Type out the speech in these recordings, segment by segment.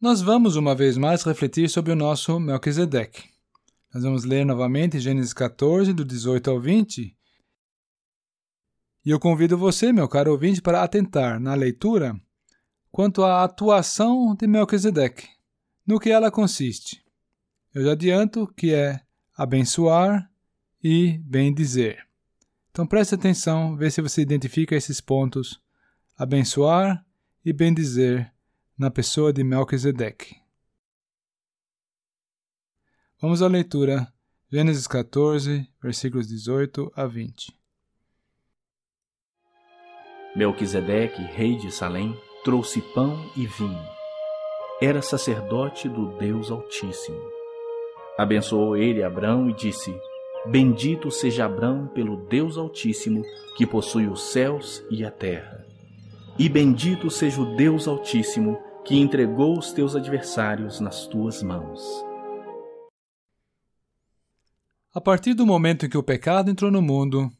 Nós vamos uma vez mais refletir sobre o nosso Melquisedeque. Nós vamos ler novamente Gênesis 14, do 18 ao 20. E eu convido você, meu caro ouvinte, para atentar na leitura quanto à atuação de Melquisedeque, no que ela consiste. Eu já adianto que é abençoar e bendizer. Então preste atenção, vê se você identifica esses pontos: abençoar e bendizer na pessoa de Melquisedeque. Vamos à leitura, Gênesis 14, versículos 18 a 20. Melquisedeque, rei de Salém, trouxe pão e vinho. Era sacerdote do Deus Altíssimo. Abençoou ele Abrão e disse: Bendito seja Abrão pelo Deus Altíssimo, que possui os céus e a terra. E bendito seja o Deus Altíssimo, que entregou os teus adversários nas tuas mãos. A partir do momento em que o pecado entrou no mundo,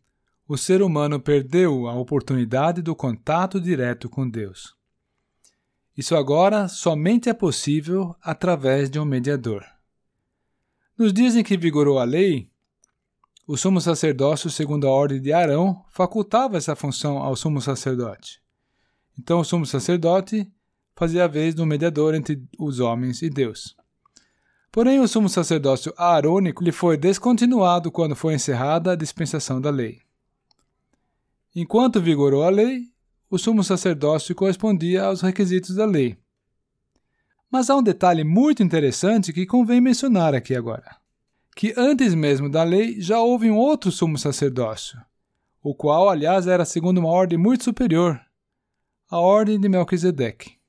o ser humano perdeu a oportunidade do contato direto com Deus. Isso agora somente é possível através de um mediador. Nos dias em que vigorou a lei, o sumo sacerdócio, segundo a ordem de Arão, facultava essa função ao sumo sacerdote. Então, o sumo sacerdote fazia a vez do mediador entre os homens e Deus. Porém, o sumo sacerdócio aarônico lhe foi descontinuado quando foi encerrada a dispensação da lei. Enquanto vigorou a lei, o sumo sacerdócio correspondia aos requisitos da lei. Mas há um detalhe muito interessante que convém mencionar aqui agora: que antes mesmo da lei já houve um outro sumo sacerdócio, o qual, aliás, era segundo uma ordem muito superior, a ordem de Melquisedeque.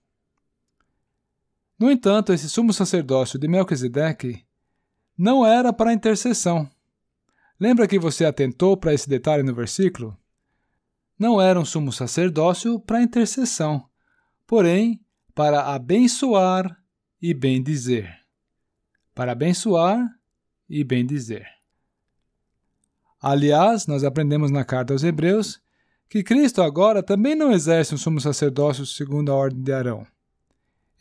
No entanto, esse sumo sacerdócio de Melquisedeque não era para intercessão. Lembra que você atentou para esse detalhe no versículo? Não era um sumo sacerdócio para intercessão, porém para abençoar e bendizer. Para abençoar e bendizer. Aliás, nós aprendemos na carta aos Hebreus que Cristo agora também não exerce um sumo sacerdócio segundo a ordem de Arão.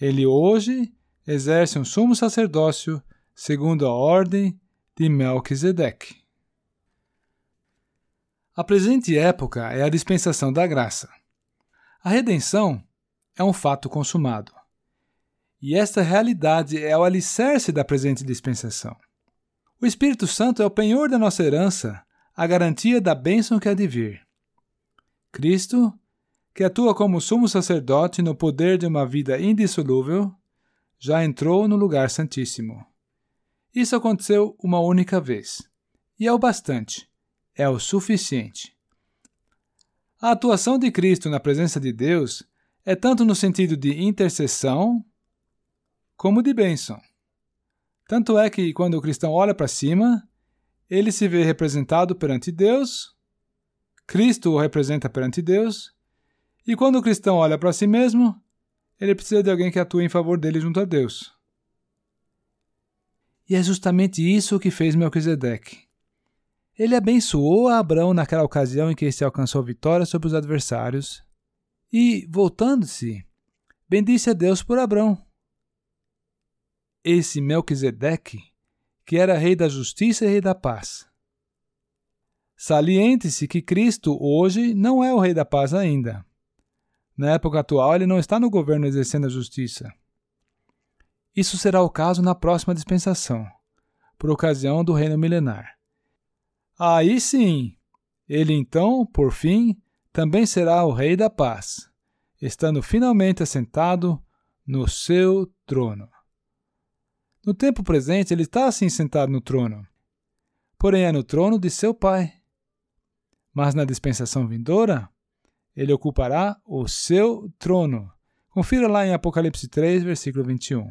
Ele hoje exerce um sumo sacerdócio segundo a ordem de Melquisedeque. A presente época é a dispensação da graça. A redenção é um fato consumado. E esta realidade é o alicerce da presente dispensação. O Espírito Santo é o penhor da nossa herança, a garantia da bênção que há de vir. Cristo que atua como sumo sacerdote no poder de uma vida indissolúvel, já entrou no lugar santíssimo. Isso aconteceu uma única vez, e é o bastante, é o suficiente. A atuação de Cristo na presença de Deus é tanto no sentido de intercessão como de bênção. Tanto é que quando o cristão olha para cima, ele se vê representado perante Deus, Cristo o representa perante Deus, e quando o cristão olha para si mesmo, ele precisa de alguém que atue em favor dele junto a Deus. E é justamente isso que fez Melquisedeque. Ele abençoou a Abraão naquela ocasião em que este alcançou vitória sobre os adversários e, voltando-se, bendisse a Deus por Abraão. Esse Melquisedeque, que era rei da justiça e rei da paz. Saliente-se que Cristo hoje não é o rei da paz ainda na época atual, ele não está no governo exercendo a justiça. Isso será o caso na próxima dispensação, por ocasião do reino milenar. Aí sim, ele então, por fim, também será o Rei da Paz, estando finalmente assentado no seu trono. No tempo presente, ele está assim sentado no trono, porém é no trono de seu Pai. Mas na dispensação vindoura, ele ocupará o seu trono. Confira lá em Apocalipse 3, versículo 21.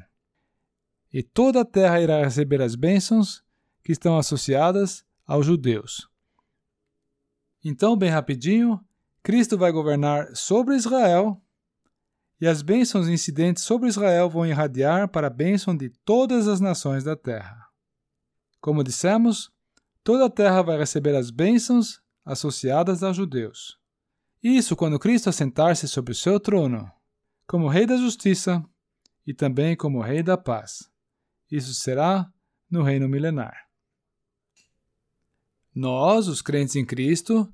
E toda a terra irá receber as bênçãos que estão associadas aos judeus. Então, bem rapidinho, Cristo vai governar sobre Israel e as bênçãos incidentes sobre Israel vão irradiar para a bênção de todas as nações da terra. Como dissemos, toda a terra vai receber as bênçãos associadas aos judeus. Isso quando Cristo assentar-se sobre o seu trono, como Rei da Justiça e também como Rei da Paz. Isso será no reino milenar. Nós, os crentes em Cristo,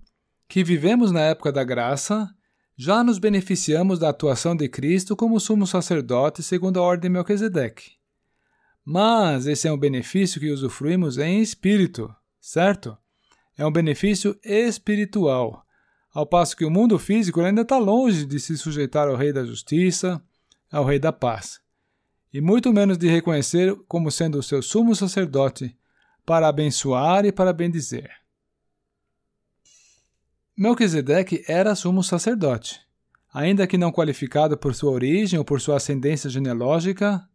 que vivemos na época da graça, já nos beneficiamos da atuação de Cristo como sumo sacerdote segundo a ordem de Melquisedeque. Mas esse é um benefício que usufruímos em espírito, certo? É um benefício espiritual, ao passo que o mundo físico ainda está longe de se sujeitar ao Rei da Justiça, ao Rei da Paz, e muito menos de reconhecer como sendo o seu sumo sacerdote para abençoar e para bendizer. Melquisedeque era sumo sacerdote. Ainda que não qualificado por sua origem ou por sua ascendência genealógica,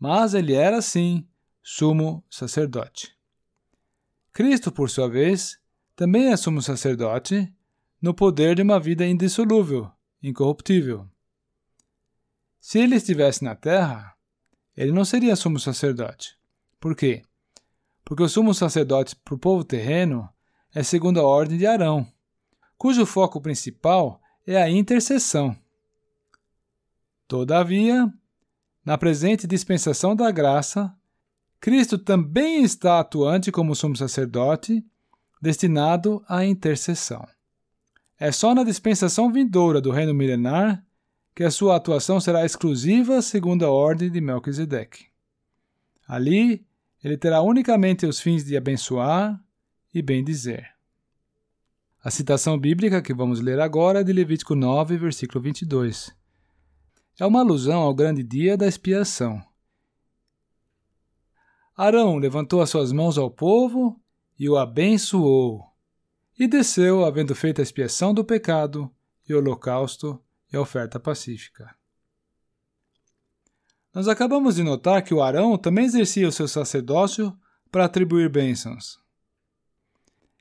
mas ele era, sim, sumo sacerdote. Cristo, por sua vez, também é sumo sacerdote no poder de uma vida indissolúvel, incorruptível. Se ele estivesse na terra, ele não seria sumo sacerdote. Por quê? Porque o sumo sacerdote para o povo terreno é segundo a ordem de Arão, cujo foco principal é a intercessão. Todavia, na presente dispensação da graça, Cristo também está atuante como sumo sacerdote, destinado à intercessão. É só na dispensação vindoura do reino milenar que a sua atuação será exclusiva segundo a ordem de Melquisedeque. Ali, ele terá unicamente os fins de abençoar e bendizer. A citação bíblica que vamos ler agora é de Levítico 9, versículo 22. É uma alusão ao grande dia da expiação. Arão levantou as suas mãos ao povo e o abençoou, e desceu, havendo feito a expiação do pecado, e holocausto e a oferta pacífica. Nós acabamos de notar que o Arão também exercia o seu sacerdócio para atribuir bênçãos.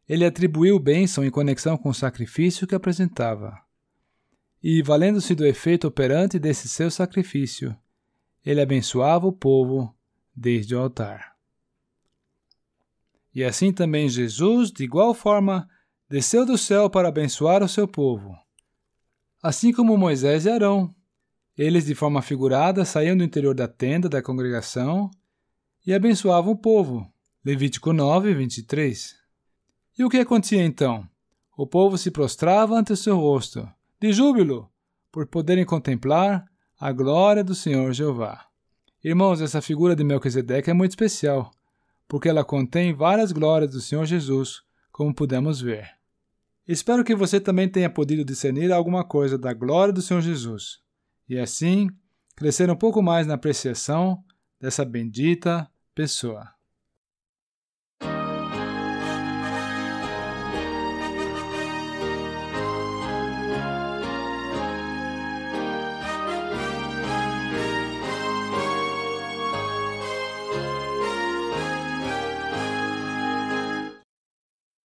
Ele atribuiu bênção em conexão com o sacrifício que apresentava. E, valendo-se do efeito operante desse seu sacrifício, ele abençoava o povo desde o altar. E assim também Jesus, de igual forma, desceu do céu para abençoar o seu povo. Assim como Moisés e Arão, eles, de forma figurada, saíam do interior da tenda da congregação e abençoavam o povo. Levítico 9, 23. E o que acontecia então? O povo se prostrava ante o seu rosto, de júbilo, por poderem contemplar a glória do Senhor Jeová. Irmãos, essa figura de Melquisedeque é muito especial, porque ela contém várias glórias do Senhor Jesus, como pudemos ver. Espero que você também tenha podido discernir alguma coisa da glória do Senhor Jesus, e assim crescer um pouco mais na apreciação dessa bendita pessoa.